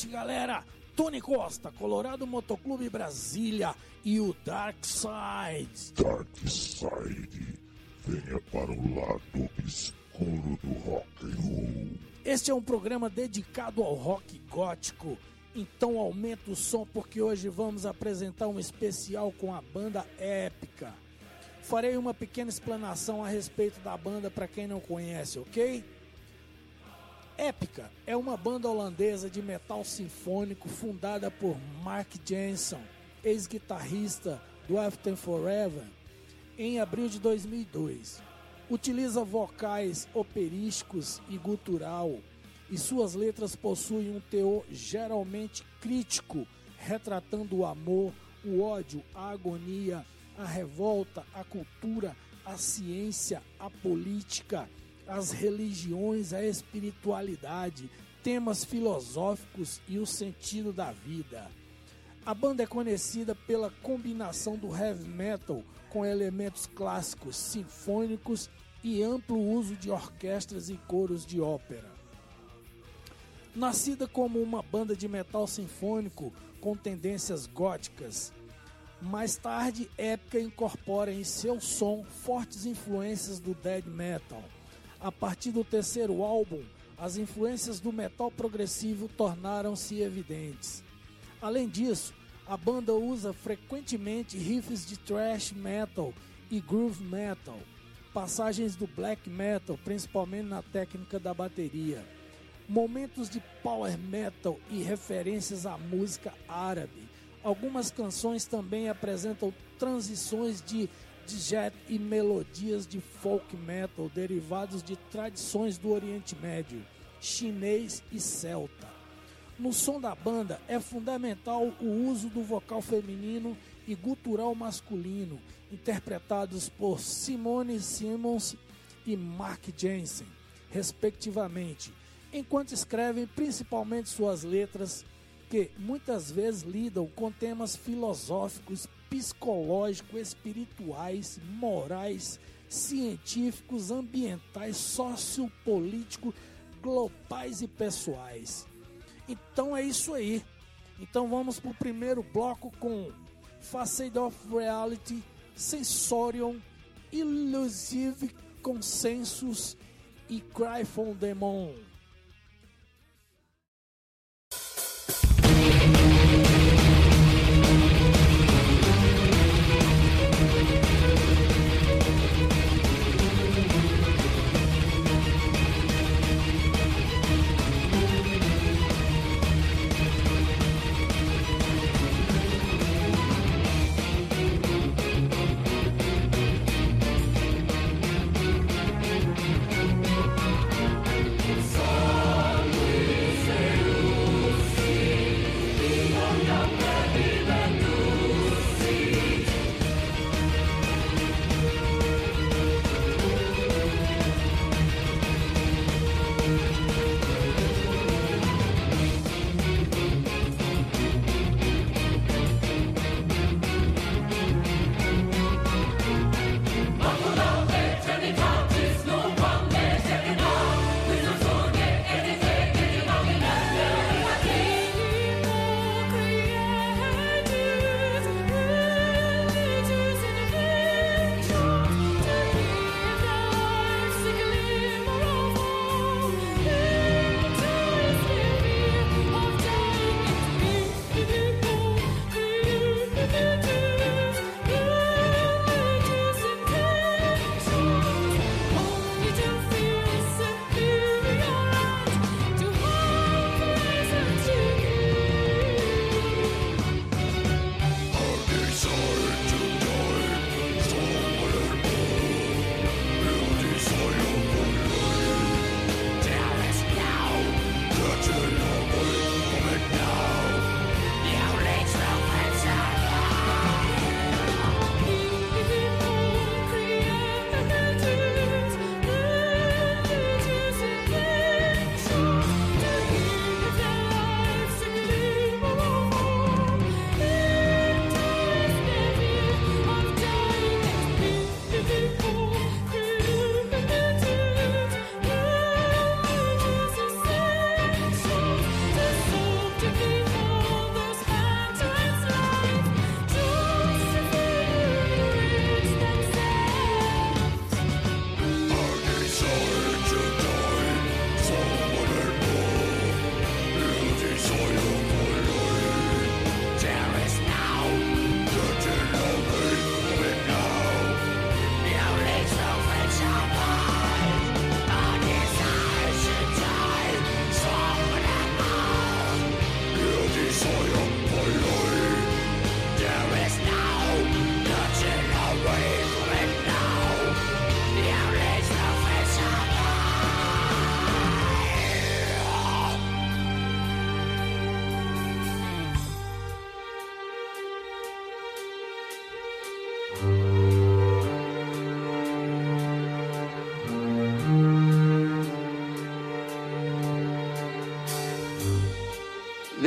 Noite, galera. Tony Costa, Colorado Motoclube Brasília e o Dark Side. Dark Side, venha para o lado escuro do rock and roll. Este é um programa dedicado ao rock gótico. Então aumenta o som porque hoje vamos apresentar um especial com a banda Épica. Farei uma pequena explanação a respeito da banda para quem não conhece, ok? Épica é uma banda holandesa de metal sinfônico fundada por Mark Jensen, ex-guitarrista do After Forever, em abril de 2002. Utiliza vocais operísticos e gutural, e suas letras possuem um teor geralmente crítico, retratando o amor, o ódio, a agonia, a revolta, a cultura, a ciência, a política, as religiões, a espiritualidade, temas filosóficos e o sentido da vida. A banda é conhecida pela combinação do heavy metal com elementos clássicos, sinfônicos e amplo uso de orquestras e coros de ópera. Nascida como uma banda de metal sinfônico com tendências góticas, mais tarde Épica incorpora em seu som fortes influências do death metal. A partir do terceiro álbum, as influências do metal progressivo tornaram-se evidentes. Além disso, a banda usa frequentemente riffs de thrash metal e groove metal, passagens do black metal, principalmente na técnica da bateria, momentos de power metal e referências à música árabe. Algumas canções também apresentam transições de jet e melodias de folk metal derivados de tradições do Oriente Médio, chinês e celta. No som da banda é fundamental o uso do vocal feminino e gutural masculino, interpretados por Simone Simmons e Mark Jensen, respectivamente, enquanto escrevem principalmente suas letras que muitas vezes lidam com temas filosóficos, psicológicos, espirituais, morais, científicos, ambientais, sociopolíticos, globais e pessoais. Então é isso aí. Então vamos para o primeiro bloco com Facade of Reality, Sensorion, Illusive Consensus e Cry from Demon.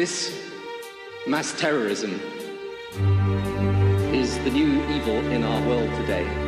This mass terrorism is the new evil in our world today.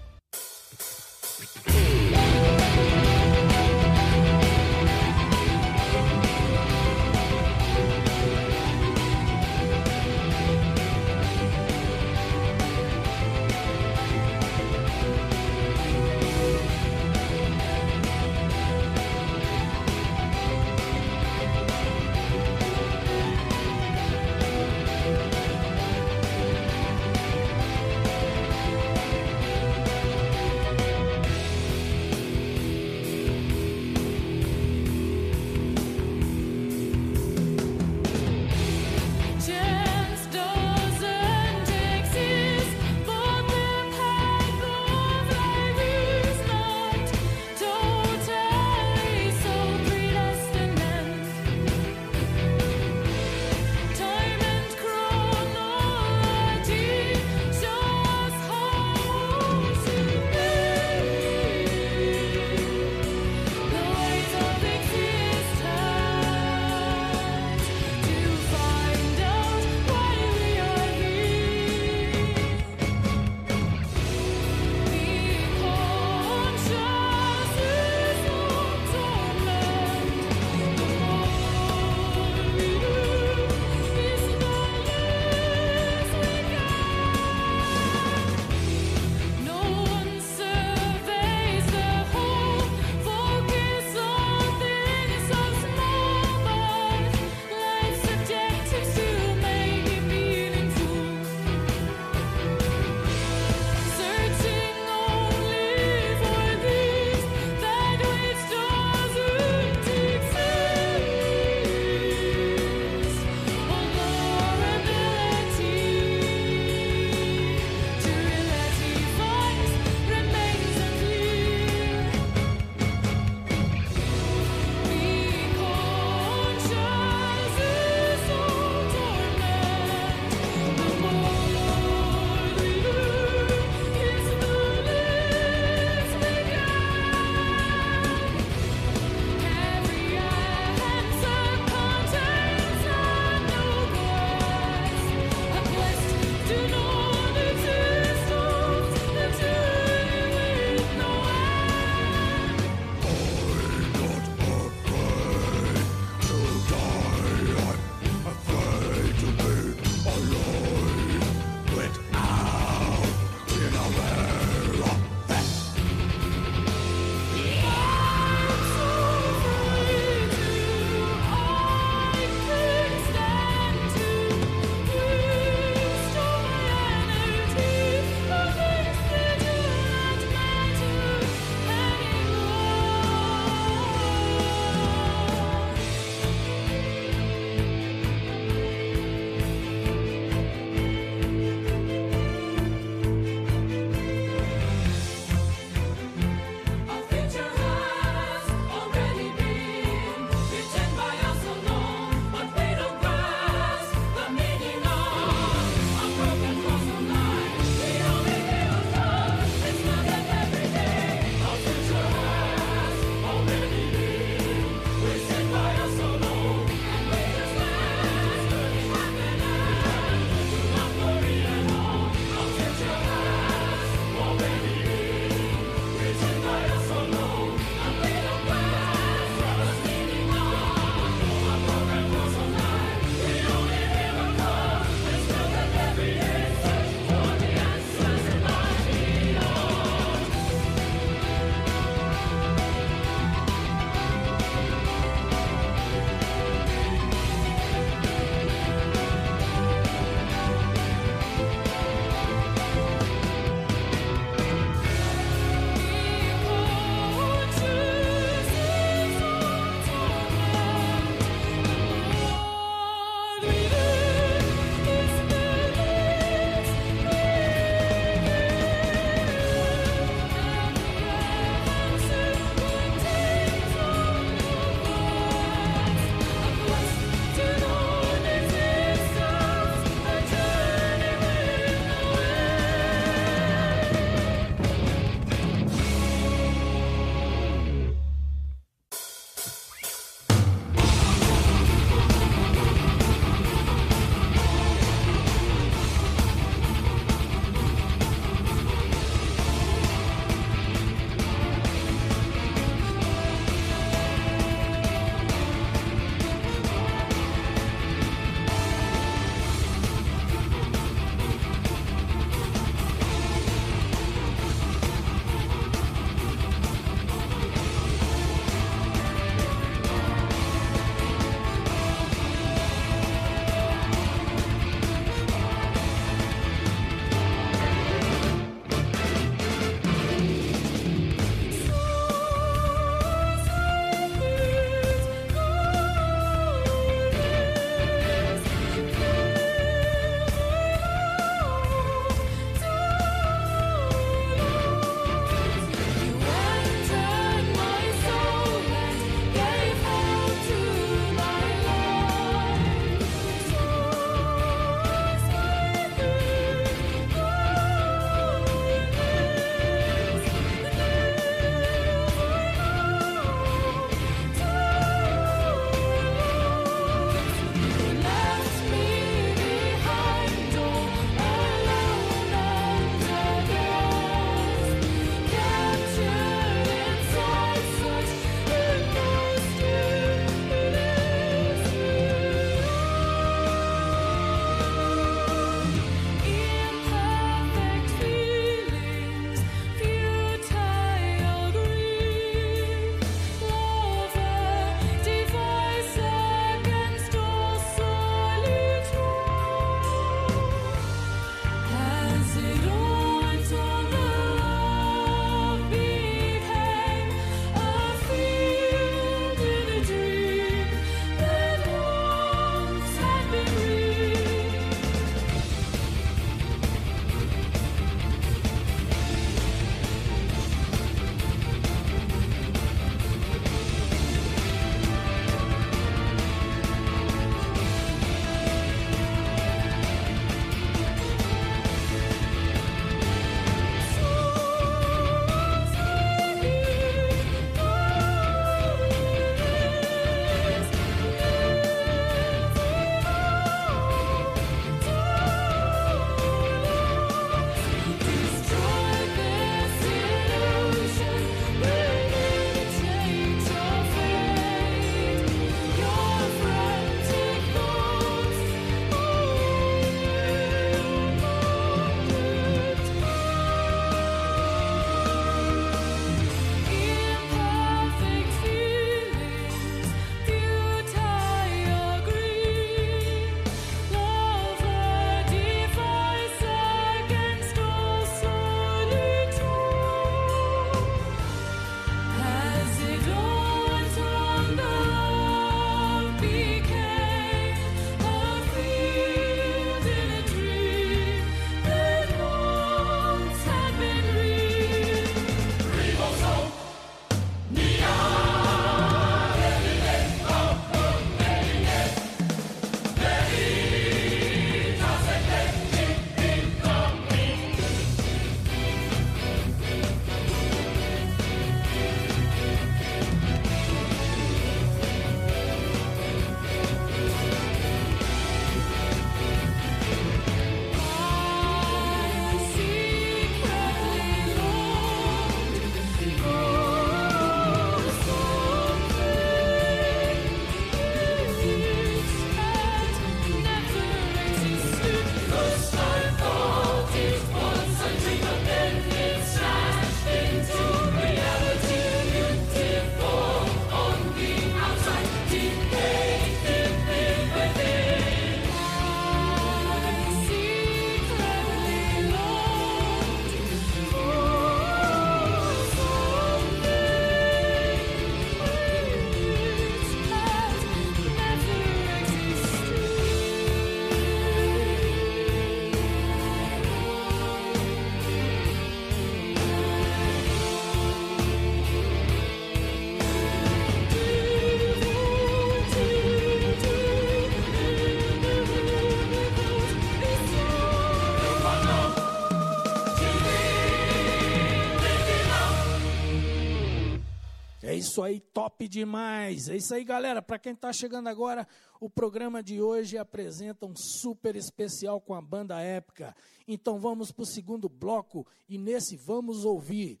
Isso aí, top demais. É isso aí, galera. Para quem está chegando agora, o programa de hoje apresenta um super especial com a banda épica. Então vamos para o segundo bloco e nesse vamos ouvir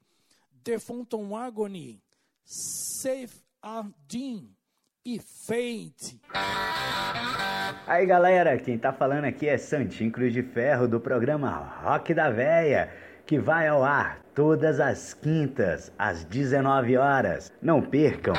The Phantom Agony, Safe Ardin e Fate. Aí galera, quem tá falando aqui é Santinho Cruz de Ferro do programa Rock da Véia, que vai ao ar todas as quintas às 19 horas. Não percam!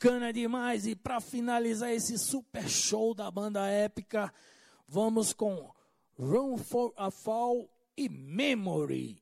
bacana demais. E para finalizar esse super show da banda épica, vamos com Run for a Fall e Memory.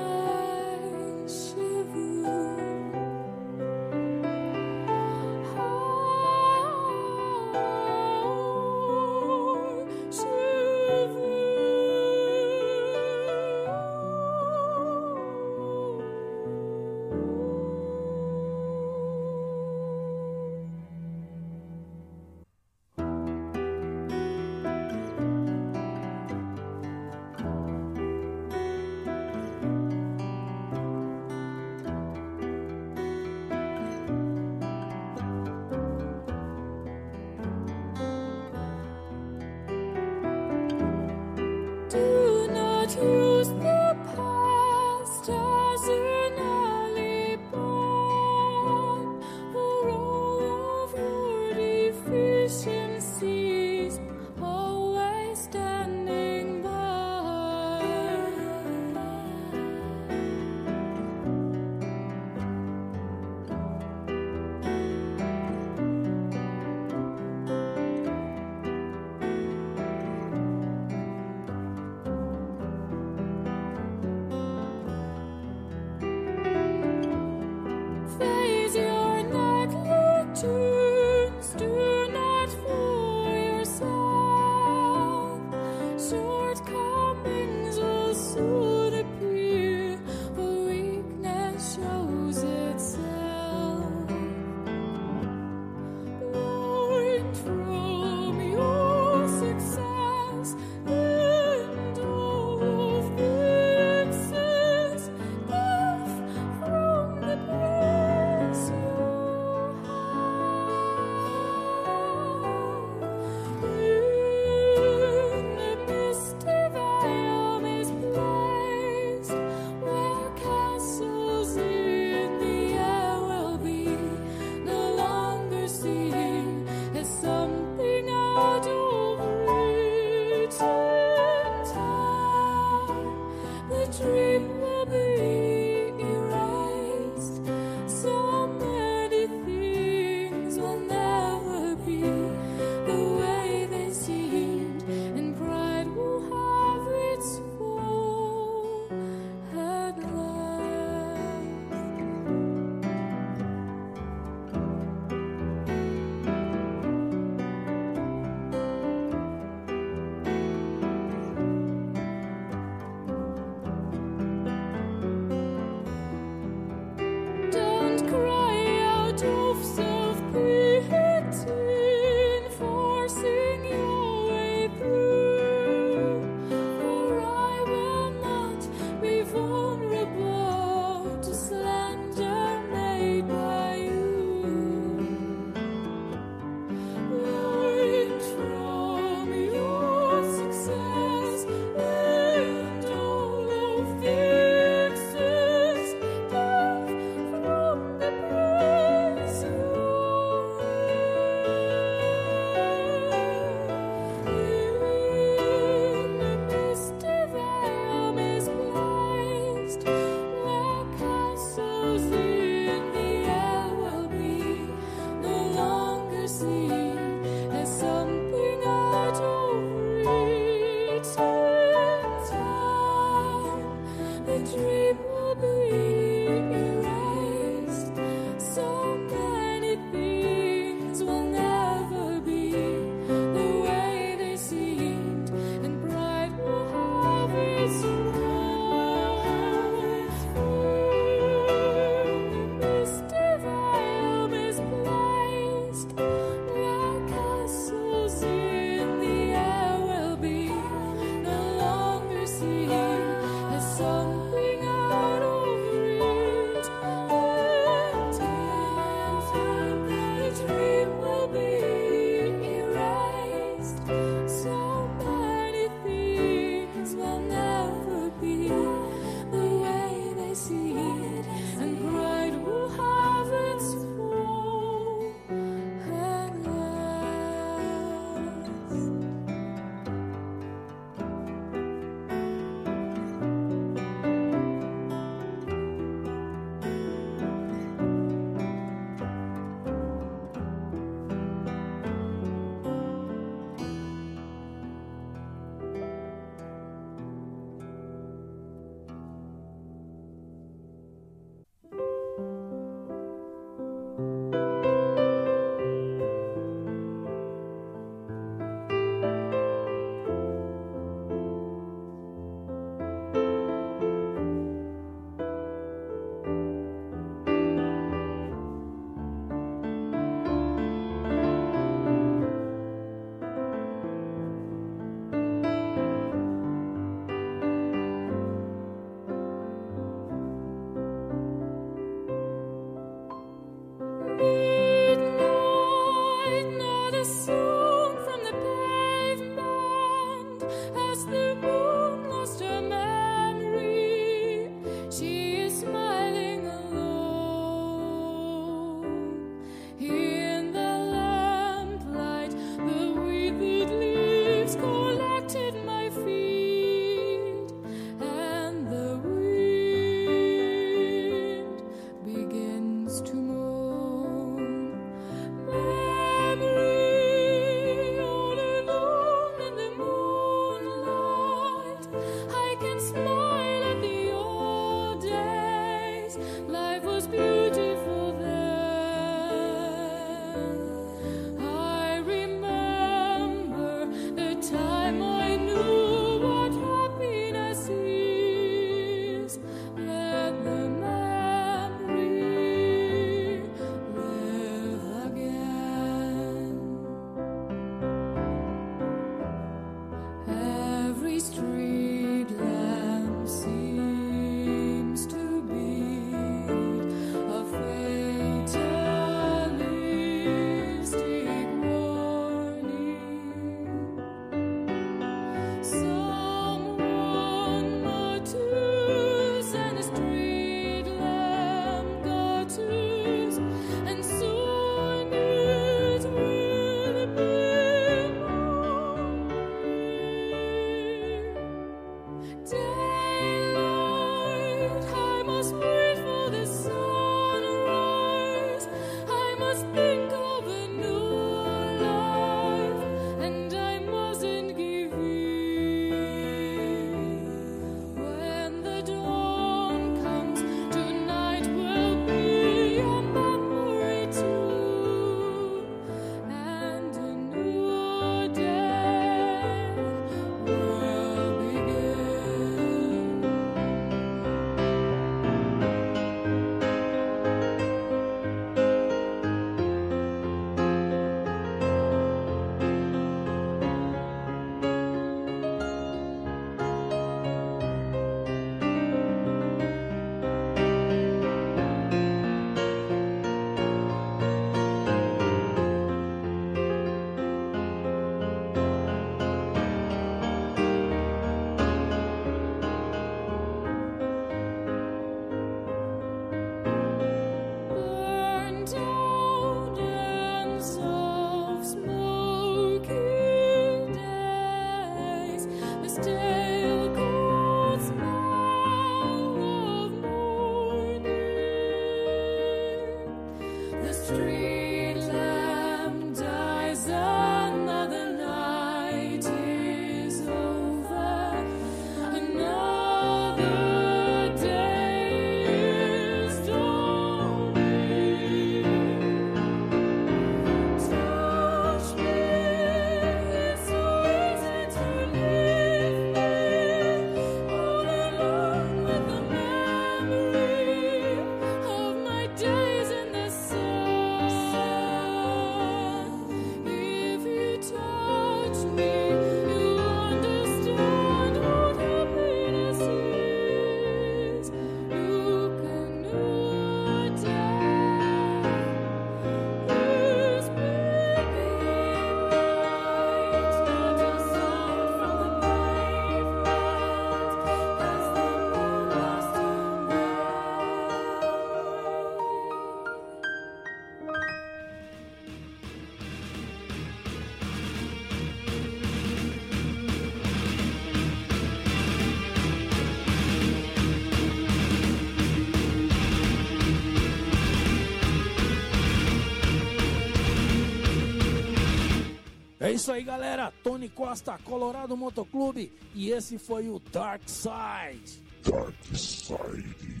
Isso aí, galera. Tony Costa, Colorado Motoclube. E esse foi o Dark Side. Dark Side,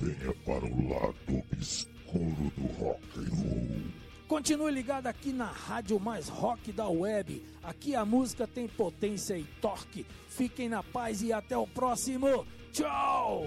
venha para o lado obscuro do rock and roll. Continue ligado aqui na rádio mais rock da web. Aqui a música tem potência e torque. Fiquem na paz e até o próximo. Tchau!